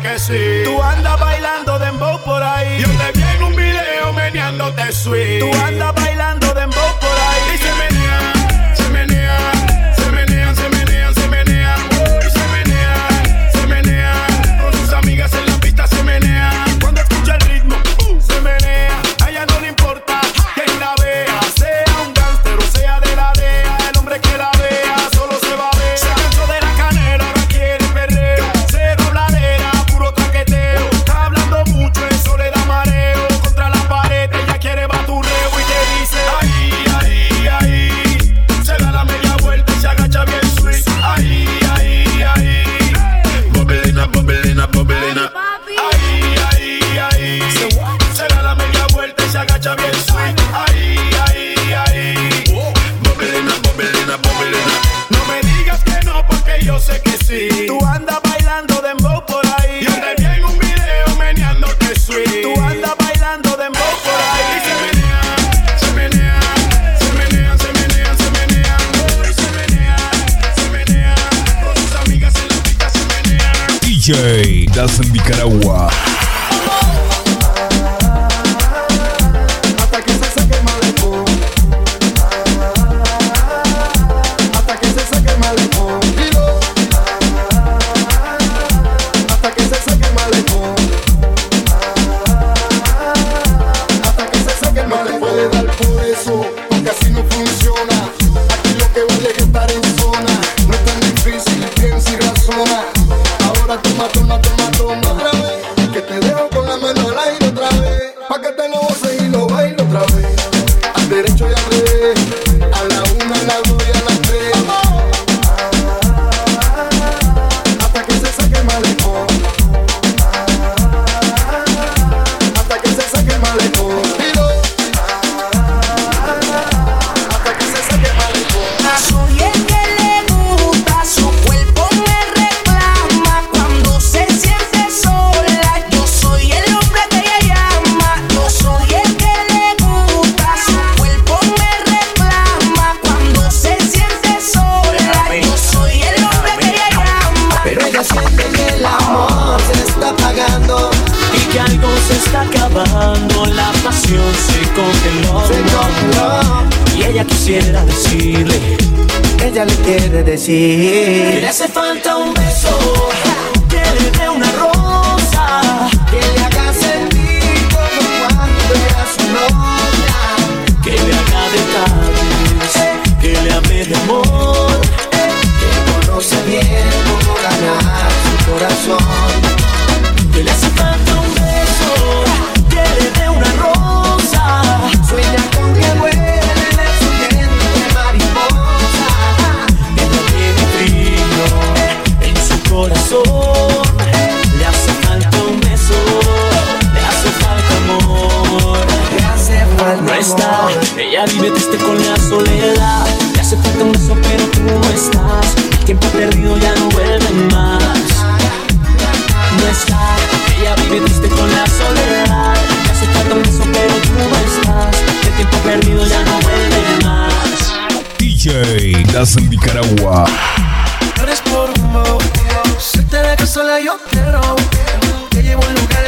que sí. Tú andas bailando dembow por ahí. Yo te vi en un video meneándote sweet. Tú andas bailando sí. Tú andas bailando dembow por ahí. Yo te vi en un video meneándote sweet. Tú andas bailando dembow por Y ahí. se menea, se menea, se menea, se menea, se menea. Se menea, se menea. Con sus amigas en la pista se menea. DJ Das en Nicaragua. Ahora toma, toma, toma, toma otra vez. Que te dejo con la mano al aire otra vez. Pa' que te lo goces y lo bailo otra vez. Congeló. Se congeló. Y ella quisiera decirle Ella le quiere que decir le hace falta un beso, que le dé una rosa, Que le haga sentir como cuando era su novia que le haga detalles, que le hable de amor. Ella vive triste con la soledad. Le hace falta un beso, pero tú no estás. El tiempo perdido ya no vuelve más. No está, ella vive triste con la soledad. Le hace falta un beso, pero tú no estás. El tiempo perdido ya no vuelve más. DJ Das en Nicaragua. No eres por rumbo, si te dejo sola yo quiero Te llevo a un lugar